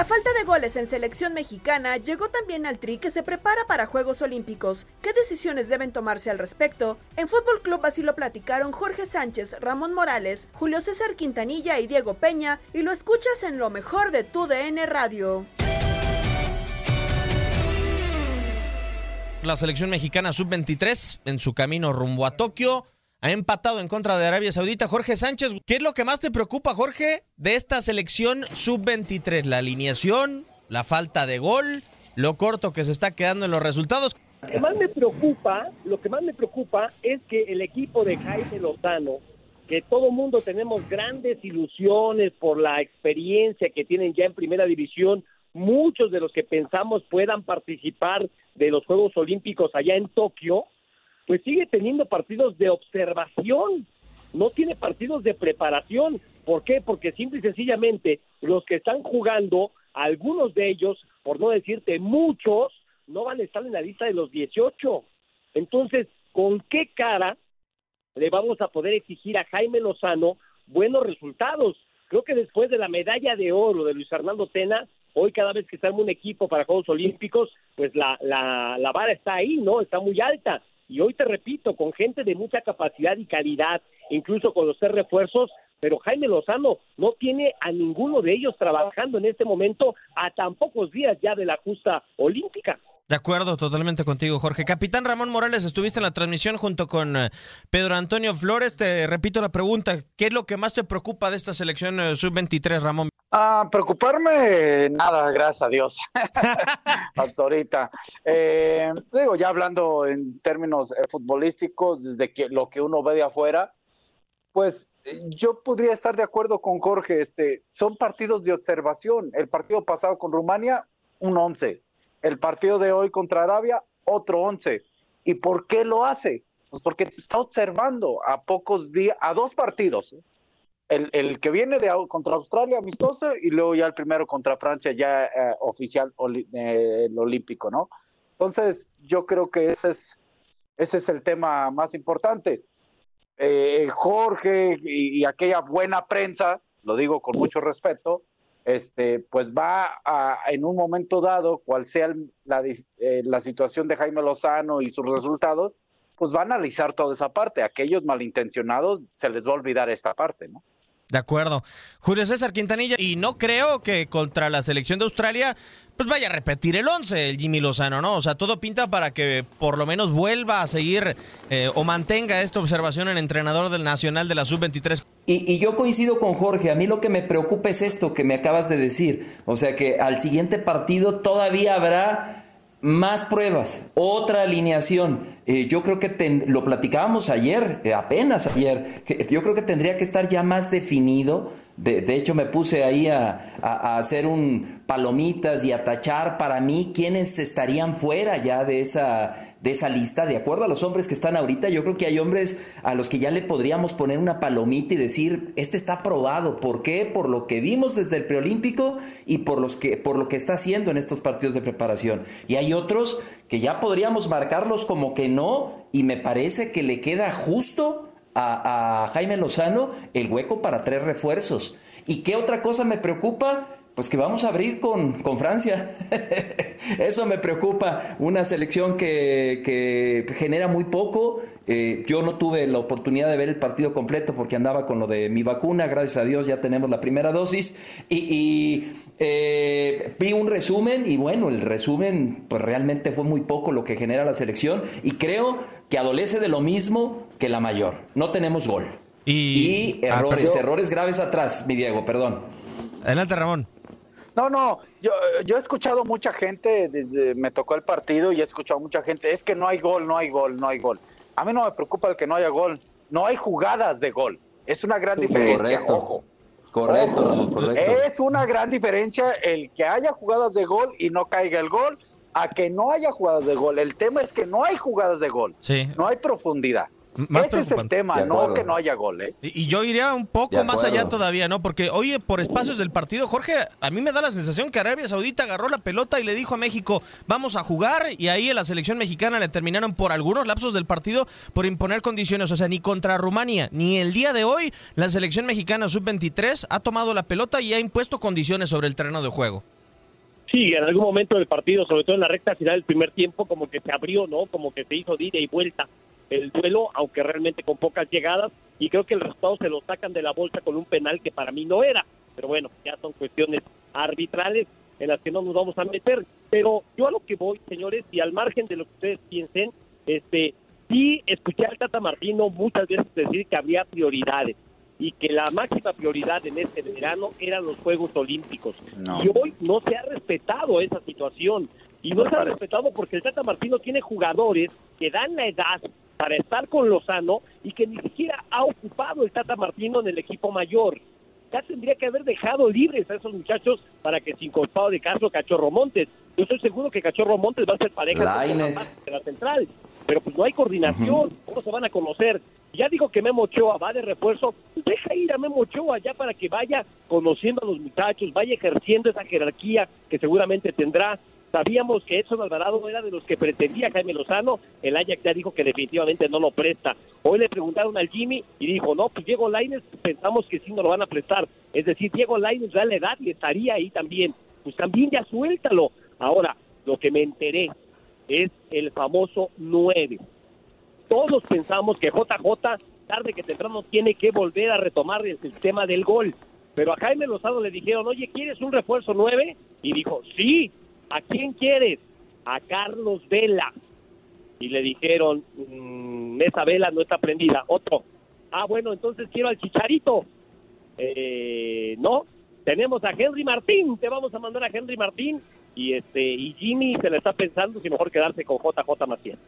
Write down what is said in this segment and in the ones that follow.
La falta de goles en selección mexicana llegó también al Tri que se prepara para Juegos Olímpicos. ¿Qué decisiones deben tomarse al respecto? En Fútbol Club así lo platicaron Jorge Sánchez, Ramón Morales, Julio César Quintanilla y Diego Peña y lo escuchas en lo mejor de tu DN Radio. La selección mexicana sub-23 en su camino rumbo a Tokio ha empatado en contra de Arabia Saudita. Jorge Sánchez, ¿qué es lo que más te preocupa, Jorge, de esta selección sub-23? ¿La alineación? ¿La falta de gol? ¿Lo corto que se está quedando en los resultados? Lo que más me preocupa, lo que más me preocupa es que el equipo de Jaime Lozano, que todo mundo tenemos grandes ilusiones por la experiencia que tienen ya en primera división, muchos de los que pensamos puedan participar de los Juegos Olímpicos allá en Tokio, pues sigue teniendo partidos de observación, no tiene partidos de preparación. ¿Por qué? Porque simple y sencillamente los que están jugando, algunos de ellos, por no decirte muchos, no van a estar en la lista de los 18. Entonces, ¿con qué cara le vamos a poder exigir a Jaime Lozano buenos resultados? Creo que después de la medalla de oro de Luis Fernando Tena, hoy cada vez que está un equipo para Juegos Olímpicos, pues la, la vara está ahí, ¿no? Está muy alta. Y hoy te repito, con gente de mucha capacidad y calidad, incluso con los tres refuerzos, pero Jaime Lozano no tiene a ninguno de ellos trabajando en este momento a tan pocos días ya de la justa olímpica. De acuerdo, totalmente contigo, Jorge. Capitán Ramón Morales, estuviste en la transmisión junto con eh, Pedro Antonio Flores. Te repito la pregunta, ¿qué es lo que más te preocupa de esta selección eh, sub-23, Ramón? Ah, preocuparme, nada, gracias a Dios. Hasta ahorita. Eh, digo, ya hablando en términos eh, futbolísticos, desde que lo que uno ve de afuera, pues yo podría estar de acuerdo con Jorge. Este, son partidos de observación. El partido pasado con Rumania, un 11. El partido de hoy contra Arabia, otro 11. ¿Y por qué lo hace? Pues porque se está observando a pocos días, a dos partidos. El, el, que viene de contra Australia amistoso y luego ya el primero contra Francia ya eh, oficial eh, el olímpico, ¿no? Entonces yo creo que ese es ese es el tema más importante. Eh, Jorge y, y, aquella buena prensa, lo digo con mucho respeto, este, pues va a, en un momento dado, cual sea la, eh, la situación de Jaime Lozano y sus resultados, pues va a analizar toda esa parte. Aquellos malintencionados se les va a olvidar esta parte, ¿no? De acuerdo. Julio César Quintanilla, y no creo que contra la selección de Australia, pues vaya a repetir el 11 el Jimmy Lozano, ¿no? O sea, todo pinta para que por lo menos vuelva a seguir eh, o mantenga esta observación el entrenador del Nacional de la Sub-23. Y, y, yo coincido con Jorge, a mí lo que me preocupa es esto que me acabas de decir, o sea que al siguiente partido todavía habrá más pruebas, otra alineación. Eh, yo creo que lo platicábamos ayer, eh, apenas ayer, yo creo que tendría que estar ya más definido. De, hecho, me puse ahí a, a, hacer un palomitas y a tachar para mí quiénes estarían fuera ya de esa de esa lista, de acuerdo a los hombres que están ahorita, yo creo que hay hombres a los que ya le podríamos poner una palomita y decir, este está aprobado. ¿Por qué? Por lo que vimos desde el preolímpico y por, los que, por lo que está haciendo en estos partidos de preparación. Y hay otros que ya podríamos marcarlos como que no, y me parece que le queda justo a, a Jaime Lozano el hueco para tres refuerzos. ¿Y qué otra cosa me preocupa? Pues que vamos a abrir con, con Francia. Eso me preocupa. Una selección que, que genera muy poco. Eh, yo no tuve la oportunidad de ver el partido completo porque andaba con lo de mi vacuna. Gracias a Dios ya tenemos la primera dosis. Y, eh, vi un resumen y bueno, el resumen pues realmente fue muy poco lo que genera la selección. Y creo que adolece de lo mismo que la mayor. No tenemos gol. Y, errores, errores graves atrás, mi Diego, perdón. Adelante, Ramón. No, no, yo, yo he escuchado mucha gente, desde me tocó el partido y he escuchado mucha gente, es que no hay gol, no hay gol, no hay gol. A mí no me preocupa el que no haya gol, no hay jugadas de gol. Es una gran diferencia, ojo. Correcto, correcto. Es una gran diferencia el que haya jugadas de gol y no caiga el gol a que no haya jugadas de gol. El tema es que no hay jugadas de gol. Sí. No hay profundidad. Ese es el tema, no que no haya gol. ¿eh? Y, yo iría un poco más allá todavía, ¿no? Porque, oye, por espacios del partido, Jorge, a mí me da la sensación que Arabia Saudita agarró la pelota y le dijo a México, vamos a jugar, y ahí en la selección mexicana le terminaron por algunos lapsos del partido por imponer condiciones. O sea, ni contra Rumania, ni el día de hoy, la selección mexicana sub-23 ha tomado la pelota y ha impuesto condiciones sobre el terreno de juego. Sí, en algún momento del partido, sobre todo en la recta final del primer tiempo, como que se abrió, ¿no? Como que se hizo de ida y vuelta el duelo, aunque realmente con pocas llegadas, y creo que el resultado se lo sacan de la bolsa con un penal que para mí no era. Pero bueno, ya son cuestiones arbitrales en las que no nos vamos a meter. Pero yo a lo que voy, señores, y al margen de lo que ustedes piensen, este, sí escuché al Tata Martino muchas veces decir que había prioridades y que la máxima prioridad en este verano eran los Juegos Olímpicos. Y hoy no se ha respetado esa situación. Y no se ha respetado porque el Tata Martino tiene jugadores que dan la edad para estar con Lozano y que ni siquiera ha ocupado el Tata Martino en el equipo mayor. Ya tendría que haber dejado libres a esos muchachos para que sin culpado de caso Cachorro Montes. Yo estoy seguro que Cachorro Montes va a ser pareja de la central, pero pues no hay coordinación, ¿cómo se van a conocer? Ya digo que Memo Ochoa va de refuerzo, pues deja ir a Memo Ochoa ya para que vaya conociendo a los muchachos, vaya ejerciendo esa jerarquía que seguramente tendrá Sabíamos que Edson Alvarado era de los que pretendía Jaime Lozano. El Ajax ya dijo que definitivamente no lo presta. Hoy le preguntaron al Jimmy y dijo, no, pues Diego Laines pensamos que sí no lo van a prestar. Es decir, Diego Laines da la edad y estaría ahí también. Pues también ya suéltalo. Ahora, lo que me enteré es el famoso 9. Todos pensamos que JJ, tarde que temprano, tiene que volver a retomar el sistema del gol. Pero a Jaime Lozano le dijeron, oye, ¿quieres un refuerzo 9? Y dijo, sí, ¿a quién quieres? A Carlos Vela. Y le dijeron, mm, esa vela no está prendida. Otro, ah, bueno, entonces quiero al Chicharito. Eh, no, tenemos a Henry Martín, te vamos a mandar a Henry Martín. Y este y Jimmy se le está pensando si mejor quedarse con JJ Macías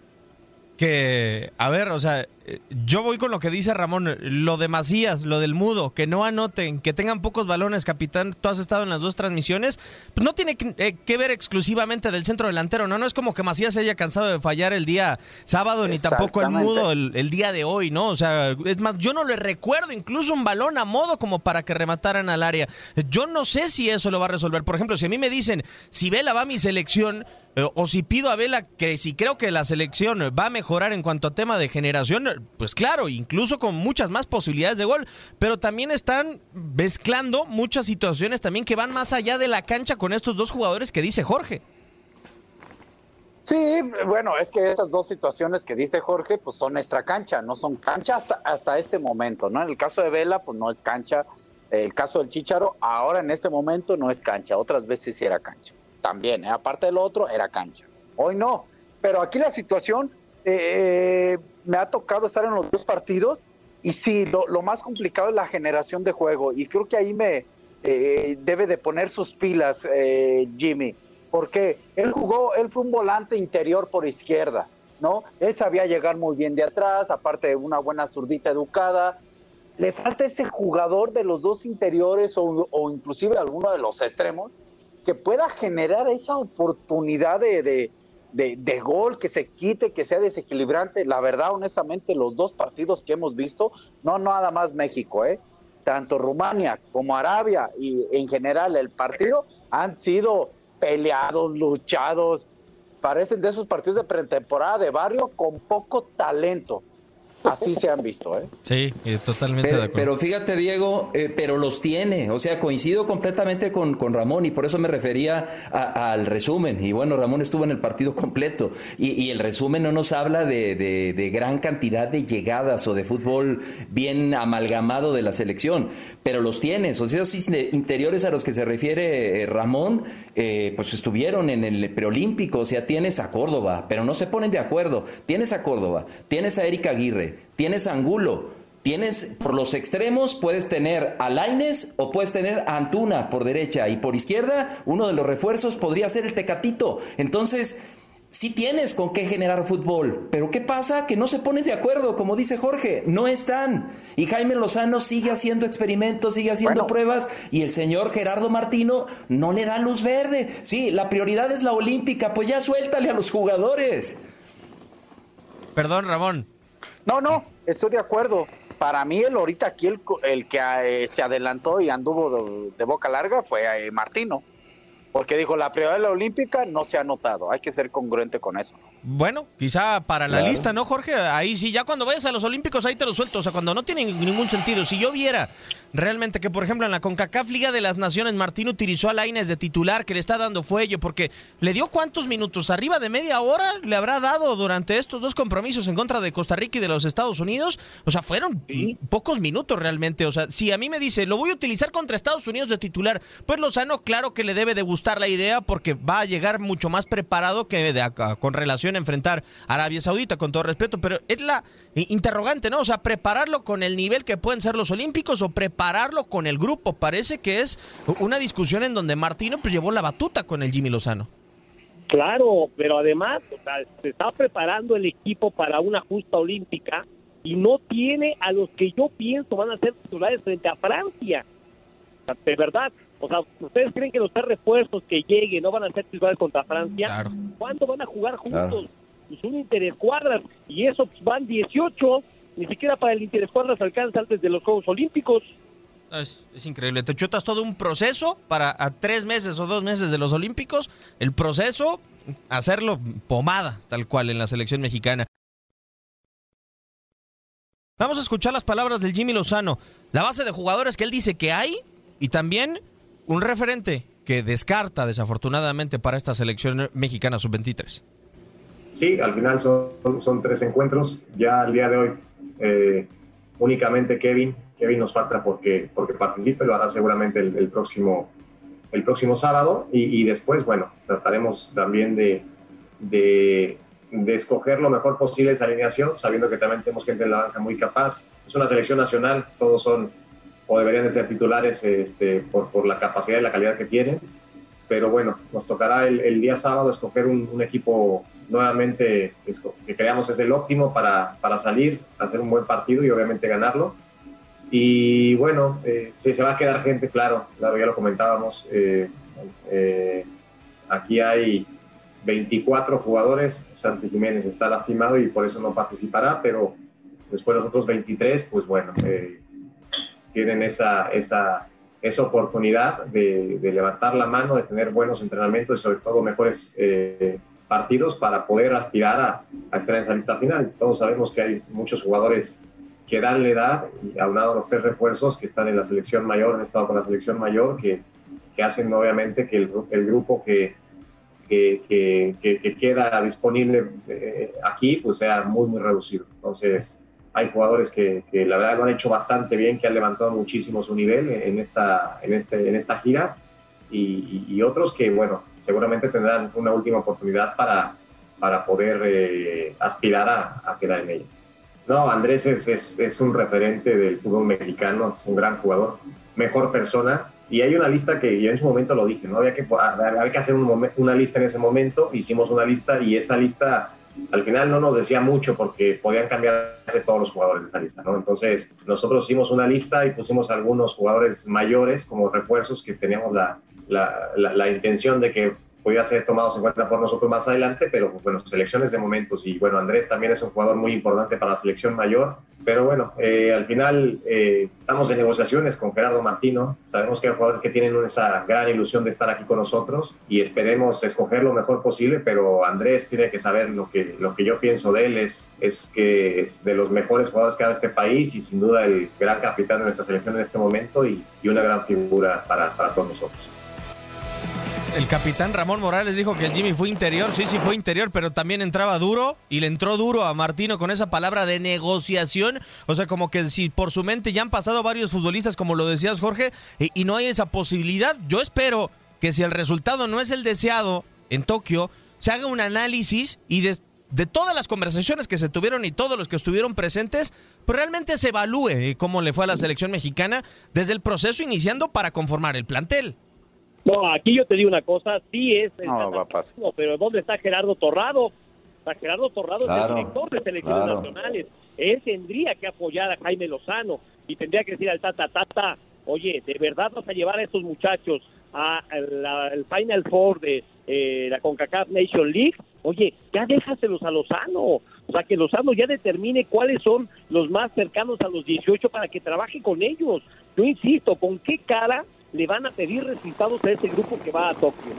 que, a ver, o sea, yo voy con lo que dice Ramón, lo de Macías, lo del mudo, que no anoten, que tengan pocos balones, capitán, tú has estado en las dos transmisiones, pues no tiene que, eh, ver exclusivamente del centro delantero, ¿no? No es como que Macías se haya cansado de fallar el día sábado, ni tampoco el mudo el, día de hoy, ¿no? O sea, es más, yo no le recuerdo incluso un balón a modo como para que remataran al área. Yo no sé si eso lo va a resolver. Por ejemplo, si a mí me dicen, si Vela va a mi selección, eh, o si pido a Vela que si creo que la selección va a mejorar en cuanto a tema de generación, pues claro, incluso con muchas más posibilidades de gol, pero también están mezclando muchas situaciones también que van más allá de la cancha con estos dos jugadores que dice Jorge. Sí, bueno, es que esas dos situaciones que dice Jorge, pues son extra cancha, no son cancha hasta, hasta este momento, ¿no? En el caso de Vela, pues no es cancha. El caso del Chicharo, ahora en este momento no es cancha, otras veces sí era cancha también, ¿eh? aparte del otro, era cancha. Hoy no, pero aquí la situación, eh, me ha tocado estar en los dos partidos y sí, lo, más complicado es la generación de juego y creo que ahí me eh, debe de poner sus pilas Jimmy. Porque él jugó, él fue un volante interior por izquierda, ¿no? Él sabía llegar muy bien de atrás, aparte de una buena zurdita educada. Le falta ese jugador de los dos interiores o, inclusive alguno de los extremos que pueda generar esa oportunidad de, gol, que se quite, que sea desequilibrante. La verdad, honestamente, los dos partidos que hemos visto, no nada más México, ¿eh? tanto Rumania como Arabia y en general el partido han sido peleados, luchados. Parecen de esos partidos de pretemporada de barrio con poco talento. Así se han visto, ¿eh? Sí, totalmente pero, de acuerdo. Pero fíjate, Diego, eh, pero los tiene. O sea, coincido completamente con, con Ramón y por eso me refería al resumen. Y bueno, Ramón estuvo en el partido completo. Y, el resumen no nos habla de, de, gran cantidad de llegadas o de fútbol bien amalgamado de la selección. Pero los tienes. O sea, esos interiores a los que se refiere eh, Ramón, eh, pues estuvieron en el preolímpico. O sea, tienes a Córdoba, pero no se ponen de acuerdo. Tienes a Córdoba, tienes a Erika Aguirre tienes Angulo, tienes por los extremos, puedes tener a Laines o puedes tener a Antuna por derecha y por izquierda, uno de los refuerzos podría ser el Tecatito. Entonces, sí tienes con qué generar fútbol, pero ¿qué pasa? Que no se ponen de acuerdo, como dice Jorge, no están. Y Jaime Lozano sigue haciendo experimentos, sigue haciendo pruebas y el señor Gerardo Martino no le da luz verde. Sí, la prioridad es la olímpica, pues ya suéltale a los jugadores. Perdón, Ramón. No, no, estoy de acuerdo. Para mí, el ahorita aquí, el, el que eh, se adelantó y anduvo de, boca larga fue eh, Martino. Porque dijo, la prioridad de la olímpica no se ha notado. Hay que ser congruente con eso. Bueno, quizá para la lista, ¿no, Jorge? Ahí sí, ya cuando vayas a los Olímpicos, ahí te lo suelto. O sea, cuando no tiene ningún sentido. Si yo viera realmente que, por ejemplo, en la CONCACAF Liga de las Naciones, Martín utilizó a Laines de titular, que le está dando fuelle, porque le dio cuántos minutos, arriba de media hora le habrá dado durante estos dos compromisos en contra de Costa Rica y de los Estados Unidos. O sea, fueron pocos minutos realmente. O sea, si a mí me dice, lo voy a utilizar contra Estados Unidos de titular, pues Lozano, claro que le debe de gustar la idea, porque va a llegar mucho más preparado que de acá, con relación enfrentar a Arabia Saudita, con todo respeto, pero es la interrogante, ¿no? O sea, prepararlo con el nivel que pueden ser los Olímpicos o prepararlo con el grupo. Parece que es una discusión en donde Martino pues llevó la batuta con el Jimmy Lozano. Claro, pero además se está preparando el equipo para una justa olímpica y no tiene a los que yo pienso van a ser titulares frente a Francia. De verdad, o sea, ¿ustedes creen que los tres refuerzos que lleguen no van a ser titulares contra Francia? ¿Cuándo van a jugar juntos? Pues un interescuadras y eso pues, van 18, ni siquiera para el interescuadras alcanza antes de los Juegos Olímpicos. Es, increíble, te chutas todo un proceso para a tres meses o dos meses de los Olímpicos, el proceso, hacerlo pomada, tal cual en la selección mexicana. Vamos a escuchar las palabras del Jimmy Lozano, la base de jugadores que él dice que hay y también un referente que descarta desafortunadamente para esta selección mexicana sub-23. Sí, al final son, tres encuentros. Ya al día de hoy eh, únicamente Kevin, Kevin nos falta porque, porque participe, lo hará seguramente el, próximo, el próximo sábado y, después, bueno, trataremos también de, de, de, escoger lo mejor posible esa alineación, sabiendo que también tenemos gente en la banca muy capaz. Es una selección nacional, todos son o deberían de ser titulares este, por, por la capacidad y la calidad que tienen. Pero bueno, nos tocará el, día sábado escoger un, equipo nuevamente que creamos es el óptimo para, para, salir, hacer un buen partido y obviamente ganarlo. Y bueno, eh, si se va a quedar gente, claro, claro, ya lo comentábamos. Eh, eh, aquí hay 24 jugadores, Santi Jiménez está lastimado y por eso no participará, pero después los otros 23, pues bueno, tienen esa, esa, esa oportunidad de, levantar la mano, de tener buenos entrenamientos y sobre todo mejores eh, partidos para poder aspirar a, a, estar en esa lista final. Todos sabemos que hay muchos jugadores que dan la edad, y aunado a los tres refuerzos que están en la selección mayor, han estado con la selección mayor, que, que hacen obviamente que el, el grupo que, que, que, queda disponible eh, aquí pues sea muy, muy reducido. Entonces, hay jugadores que, la verdad lo han hecho bastante bien, que han levantado muchísimo su nivel en esta, en este, en esta gira y, otros que, bueno, seguramente tendrán una última oportunidad para, para poder eh, aspirar a, quedar en ella. No, Andrés es, es, un referente del fútbol mexicano, es un gran jugador, mejor persona y hay una lista que yo en su momento lo dije, ¿no? Había que, había que hacer un una lista en ese momento, hicimos una lista y esa lista al final no nos decía mucho porque podían cambiarse todos los jugadores de esa lista, ¿no? Entonces nosotros hicimos una lista y pusimos algunos jugadores mayores como refuerzos que teníamos la, la, la intención de que podía ser tomados en cuenta por nosotros más adelante, pero bueno, selecciones de momentos. Y bueno, Andrés también es un jugador muy importante para la selección mayor. Pero bueno, eh, al final eh, estamos en negociaciones con Gerardo Martino. Sabemos que hay jugadores que tienen esa gran ilusión de estar aquí con nosotros y esperemos escoger lo mejor posible, pero Andrés tiene que saber lo que, lo que yo pienso de él es, es que es de los mejores jugadores que ha dado este país y sin duda el gran capitán de nuestra selección en este momento y, y una gran figura para, para todos nosotros. El capitán Ramón Morales dijo que el Jimmy fue interior, sí, sí fue interior, pero también entraba duro y le entró duro a Martino con esa palabra de negociación. O sea, como que si por su mente ya han pasado varios futbolistas, como lo decías Jorge, y, no hay esa posibilidad, yo espero que si el resultado no es el deseado en Tokio, se haga un análisis y de, todas las conversaciones que se tuvieron y todos los que estuvieron presentes, pues realmente se evalúe cómo le fue a la selección mexicana desde el proceso iniciando para conformar el plantel. No, aquí yo te digo una cosa, sí es no, va pero ¿dónde está Gerardo Torrado? Está Gerardo Torrado es el director de selecciones nacionales. Él tendría que apoyar a Jaime Lozano y tendría que decir al Tata, Tata, oye, ¿de verdad vas a llevar a estos muchachos al Final Four de eh, la CONCACAF Nation League? Oye, ya déjaselos a Lozano. O sea, que Lozano ya determine cuáles son los más cercanos a los 18 para que trabaje con ellos. Yo insisto, ¿con qué cara le van a pedir resultados a ese grupo que va a Tokio.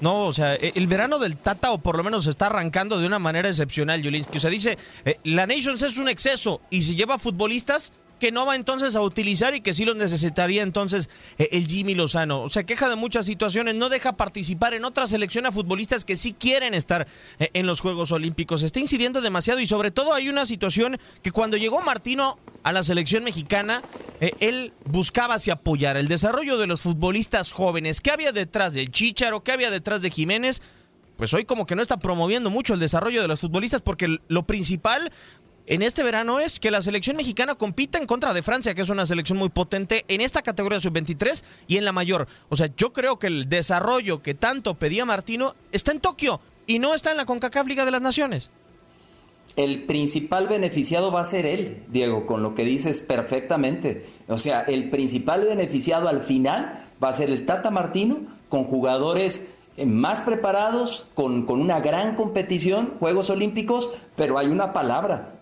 No, o sea, e, el verano del Tata, o por lo menos está arrancando de una manera excepcional, Julinsky. O sea, dice, eh, la Nations es un exceso y si lleva futbolistas, que no va entonces a utilizar y que sí lo necesitaría entonces eh, el Jimmy Lozano. O sea, queja de muchas situaciones, no deja participar en otra selección a futbolistas que sí quieren estar eh, en los Juegos Olímpicos. Está incidiendo demasiado y sobre todo hay una situación que cuando llegó Martino a la selección mexicana, eh, él buscaba apoyar el desarrollo de los futbolistas jóvenes. ¿Qué había detrás de Chicharo? ¿Qué había detrás de Jiménez? pues hoy como que no está promoviendo mucho el desarrollo de los futbolistas porque lo principal en este verano es que la selección mexicana compita en contra de Francia, que es una selección muy potente en esta categoría sub-23 y en la mayor. O sea, yo creo que el desarrollo que tanto pedía Martino está en Tokio y no está en la CONCACAF Liga de las Naciones. El principal beneficiado va a ser él, Diego, con lo que dices perfectamente. O sea, el principal beneficiado al final va a ser el Tata Martino con jugadores más preparados, con, con una gran competición, Juegos Olímpicos, pero hay una palabra,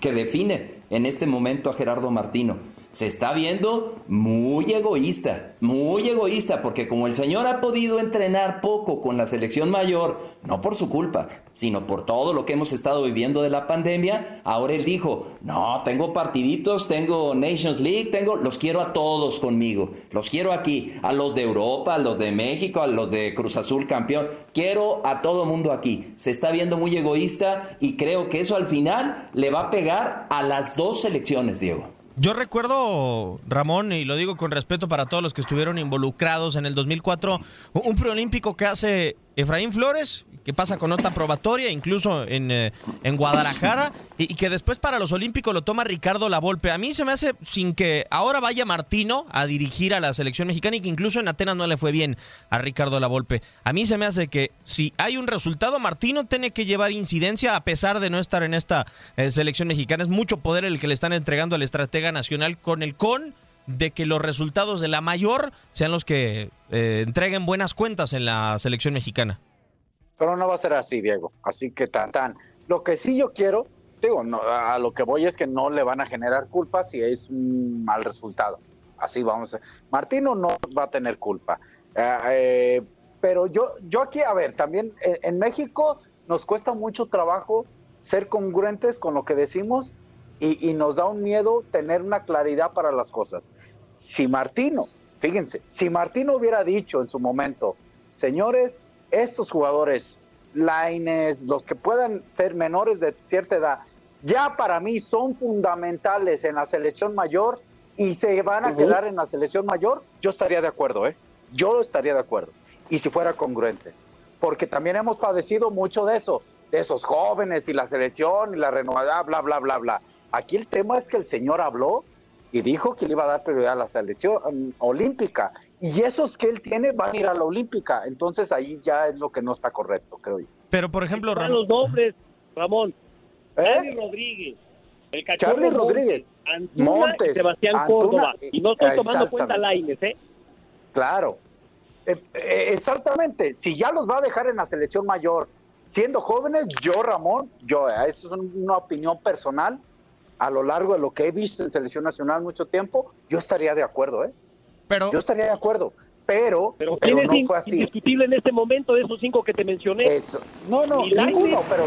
que define en este momento a Gerardo Martino. Se está viendo muy egoísta, muy egoísta, porque como el señor ha podido entrenar poco con la selección mayor, no por su culpa, sino por todo lo que hemos estado viviendo de la pandemia, ahora él dijo, no, tengo partiditos, tengo Nations League, tengo, los quiero a todos conmigo, los quiero aquí, a los de Europa, a los de México, a los de Cruz Azul campeón, quiero a todo mundo aquí. Se está viendo muy egoísta y creo que eso al final le va a pegar a las dos selecciones, Diego. Yo recuerdo, Ramón, y lo digo con respeto para todos los que estuvieron involucrados en el 2004, un preolímpico que hace Efraín Flores, que pasa con nota probatoria, incluso en, eh, en Guadalajara, y, que después para los Olímpicos lo toma Ricardo Lavolpe. A mí se me hace sin que ahora vaya Martino a dirigir a la selección mexicana y que incluso en Atenas no le fue bien a Ricardo Lavolpe. A mí se me hace que si hay un resultado, Martino tiene que llevar incidencia a pesar de no estar en esta eh, selección mexicana. Es mucho poder el que le están entregando al estratega nacional con el con de que los resultados de la mayor sean los que eh, entreguen buenas cuentas en la selección mexicana. Pero no va a ser así, Diego. Así que tan, tan. Lo que sí yo quiero, digo, no, a lo que voy es que no le van a generar culpa si es un mal resultado. Así vamos. Martino no va a tener culpa. Eh, eh, pero yo, yo aquí, a ver, también en, México nos cuesta mucho trabajo ser congruentes con lo que decimos y, y, nos da un miedo tener una claridad para las cosas. Si Martino, fíjense, si Martino hubiera dicho en su momento, señores, estos jugadores, Laines, los que puedan ser menores de cierta edad, ya para mí son fundamentales en la selección mayor y se van a quedar en la selección mayor, yo estaría de acuerdo, ¿eh? Yo estaría de acuerdo. Y si fuera congruente. Porque también hemos padecido mucho de eso, de esos jóvenes y la selección y la renovada, bla, bla, bla, bla. Aquí el tema es que el señor habló y dijo que le iba a dar prioridad a la selección um, olímpica. Y esos que él tiene van a ir a la olímpica. Entonces ahí ya es lo que no está correcto, creo yo. Pero, por ejemplo, Están Ramón, los nombres, Ramón. ¿Eh? Charlie Rodríguez. El cachorro Charlie Montes, Rodríguez, Antuna Montes, y Sebastián Antuna, Córdoba. Y no estoy tomando cuenta Laines, ¿eh? Claro. Eh, eh, exactamente. Si ya los va a dejar en la selección mayor, siendo jóvenes, yo, Ramón, yo, eh, eso es una opinión personal, a lo largo de lo que he visto en selección nacional mucho tiempo, yo estaría de acuerdo, ¿eh? pero Yo estaría de acuerdo. Pero, Pero pero, ¿quién es no fue así. indiscutible en este momento de esos cinco que te mencioné? Eso. No, no, Ni Lainez. ninguno, pero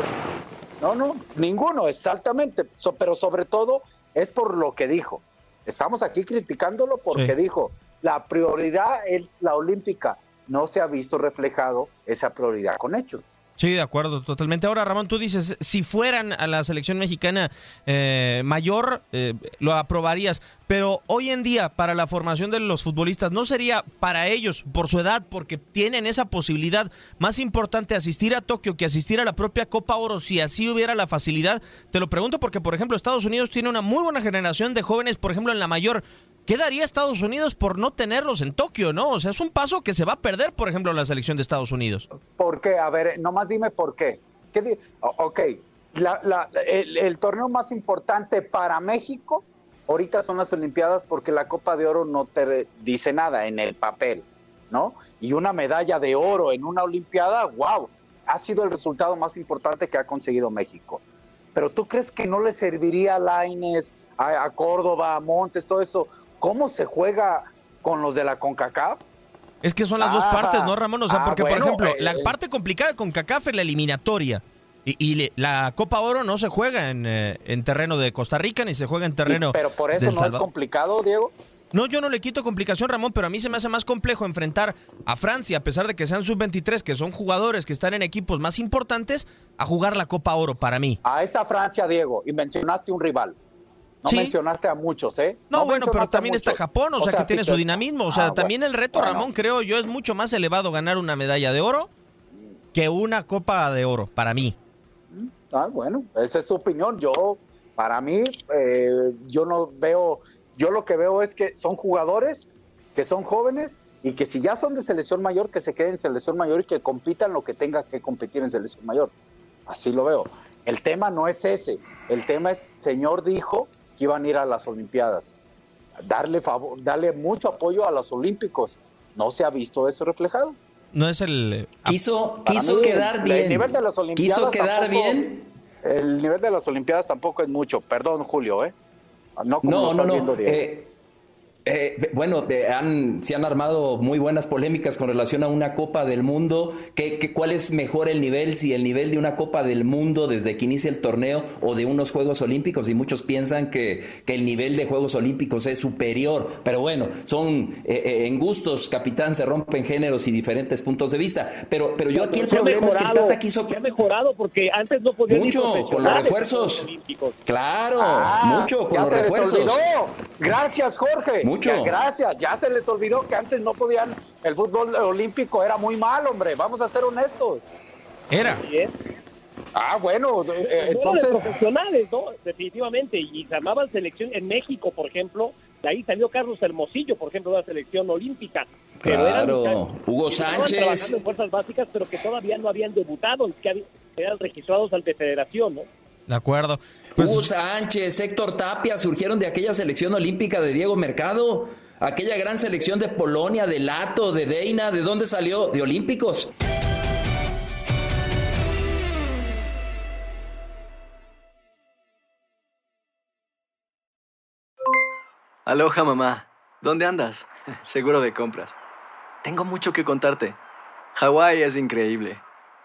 no, no, ninguno, exactamente. So- pero sobre todo es por lo que dijo. Estamos aquí criticándolo porque Sí. dijo, la prioridad es la olímpica. No se ha visto reflejado esa prioridad con hechos. Sí, de acuerdo, totalmente. Ahora, Ramón, tú dices, si fueran a la selección mexicana eh, mayor, eh, lo aprobarías. Pero hoy en día, para la formación de los futbolistas, ¿no sería para ellos, por su edad, porque tienen esa posibilidad, más importante asistir a Tokio que asistir a la propia Copa Oro, si así hubiera la facilidad? Te lo pregunto porque, por ejemplo, Estados Unidos tiene una muy buena generación de jóvenes, por ejemplo, en la mayor. ¿Qué daría Estados Unidos por no tenerlos en Tokio, no? O sea, es un paso que se va a perder, por ejemplo, la selección de Estados Unidos. ¿Por qué? A ver, nomás dime por qué. ¿Qué ok, el, torneo más importante para México ahorita son las Olimpiadas porque la Copa de Oro no te dice nada en el papel, ¿no? Y una medalla de oro en una Olimpiada, wow, ha sido el resultado más importante que ha conseguido México. Pero ¿tú crees que no le serviría a Laines, a Córdoba, a Montes, todo eso? ¿Cómo se juega con los de la CONCACAF? Es que son las dos Ah, partes, ¿no, Ramón? O sea, ah, porque, bueno, por ejemplo, eh, la eh. parte complicada con CACAF es la eliminatoria. Y, y le- la Copa Oro no se juega en, eh, en terreno de Costa Rica ni se juega en terreno. Pero por eso no es complicado, Diego. No, yo no le quito complicación, Ramón, pero a mí se me hace más complejo enfrentar a Francia, a pesar de que sean sub-23, que son jugadores que están en equipos más importantes, a jugar la Copa Oro para mí. A esa Francia, Diego, y mencionaste un rival. No Sí. mencionaste a muchos, ¿eh? No, bueno, pero también está. Japón, o, sea, que tiene que- su dinamismo. O sea, Ah, también bueno. el reto, Bueno. Ramón, creo yo, es mucho más elevado ganar una medalla de oro que una Copa de Oro, para mí. Ah, bueno, esa es tu opinión. Yo, para mí, eh, yo no veo, yo lo que veo es que son jugadores que son jóvenes y que si ya son de selección mayor, que se queden en selección mayor y que compitan lo que tenga que competir en selección mayor. Así lo veo. El tema no es ese. El tema es, señor dijo que iban a ir a las Olimpiadas. Darle favor, darle mucho apoyo a los Olímpicos. No se ha visto eso reflejado. No es el... Quiso, Para quiso mí, quedar el bien. nivel de las Olimpiadas Quiso quedar tampoco- bien. El nivel de las Olimpiadas tampoco es mucho. Perdón, Julio, ¿eh? No, como No, no, no. Eh, eh, bueno, eh, han, se han armado muy buenas polémicas con relación a una Copa del Mundo. ¿Qué, qué, cuál es mejor el nivel? Si el nivel de una Copa del Mundo desde que inicia el torneo o de unos Juegos Olímpicos. Y muchos piensan que, que el nivel de Juegos Olímpicos es superior. Pero bueno, son eh, eh, en gustos, capitán, se rompen géneros y diferentes puntos de vista. Pero, pero yo aquí el problema es que el Tata quiso se ha mejorado porque antes no podían ir mucho con los refuerzos. Claro, Ah, mucho con los refuerzos. Gracias, Jorge. Mucho. Ya, gracias. Ya se les olvidó que antes no podían. El fútbol olímpico era muy mal, hombre. Vamos a ser honestos. Era. Ah, bueno. eh, entonces. profesionales, ¿no? Definitivamente. Y se armaban selección en México, por ejemplo. De ahí salió Carlos Hermosillo, por ejemplo, de la selección olímpica. Pero eran Claro, muchachos Hugo que estaban Sánchez. trabajando en fuerzas básicas, pero que todavía no habían debutado que habían- eran registrados ante federación, ¿no? De acuerdo. Pues, Hugo Sánchez, Héctor Tapia surgieron de aquella selección olímpica de Diego Mercado. Aquella gran selección de Polonia, de Lato, de Deina, ¿de dónde salió? De Olímpicos. Aloha mamá, ¿dónde andas? Seguro de compras. Tengo mucho que contarte. Hawái es increíble.